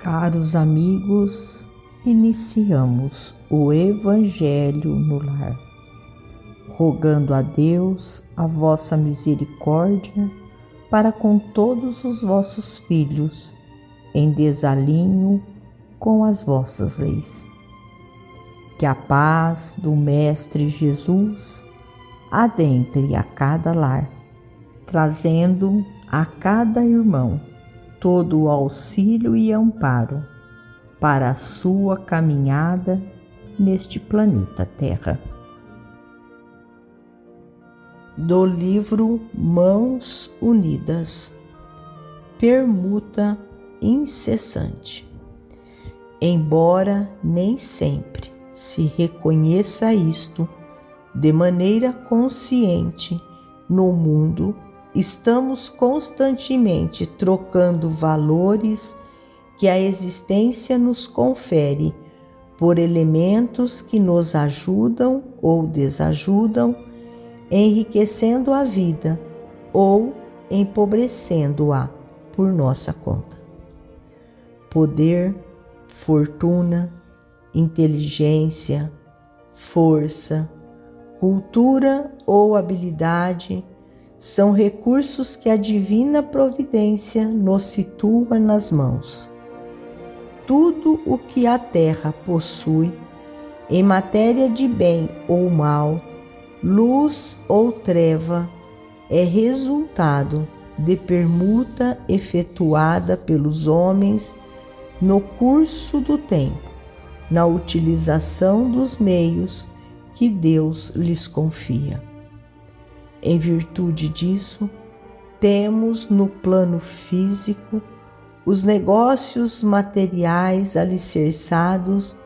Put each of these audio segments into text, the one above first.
Caros amigos, iniciamos o Evangelho no Lar, rogando a Deus a vossa misericórdia para com todos os vossos filhos, em desalinho com as vossas leis. Que a paz do Mestre Jesus adentre a cada lar, trazendo a cada irmão todo o auxílio e amparo para a sua caminhada neste planeta Terra. Do livro Mãos Unidas Permuta incessante. Embora nem sempre se reconheça isto de maneira consciente no mundo estamos constantemente trocando valores que a existência nos confere por elementos que nos ajudam ou desajudam, enriquecendo a vida ou empobrecendo-a por nossa conta. Poder, fortuna, inteligência, força, cultura ou habilidade são recursos que a divina providência nos situa nas mãos. Tudo o que a terra possui, em matéria de bem ou mal, luz ou treva, é resultado de permuta efetuada pelos homens no curso do tempo, na utilização dos meios que Deus lhes confia. Em virtude disso, temos no plano físico os negócios materiais alicerçados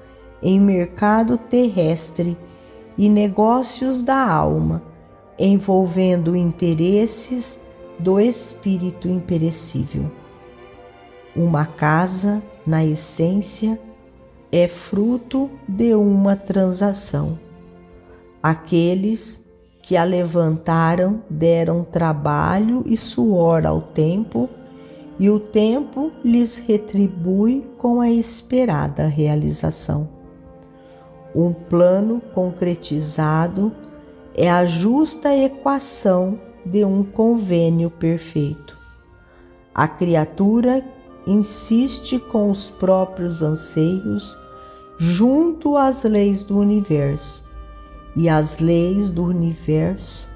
em mercado terrestre e negócios da alma, envolvendo interesses do espírito imperecível. Uma casa, na essência, é fruto de uma transação. Aqueles que a levantaram deram trabalho e suor ao tempo, e o tempo lhes retribui com a esperada realização. Um plano concretizado é a justa equação de um convênio perfeito. A criatura insiste com os próprios anseios junto às leis do universo e as leis do universo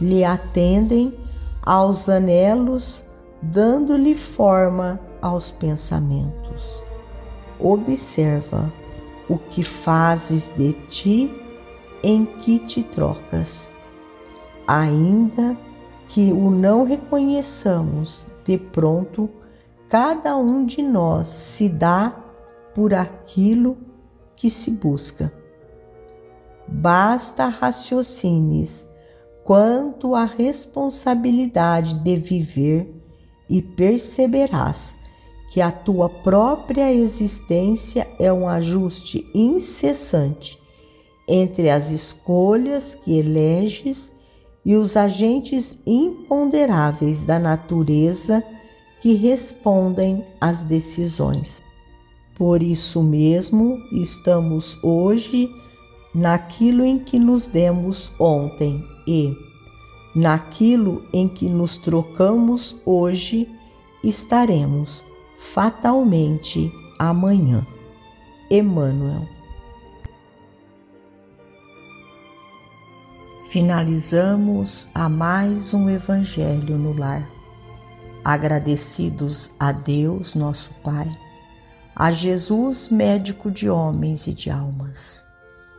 lhe atendem aos anelos, dando-lhe forma aos pensamentos. Observa o que fazes de ti em que te trocas. Ainda que o não reconheçamos de pronto, cada um de nós se dá por aquilo que se busca basta raciocines quanto à responsabilidade de viver e perceberás que a tua própria existência é um ajuste incessante entre as escolhas que eleges e os agentes imponderáveis da natureza que respondem às decisões. Por isso mesmo, estamos hoje naquilo em que nos demos ontem e, naquilo em que nos trocamos hoje, estaremos fatalmente amanhã. Emmanuel. Finalizamos a mais um Evangelho no Lar. Agradecidos a Deus, nosso Pai, a Jesus, médico de homens e de almas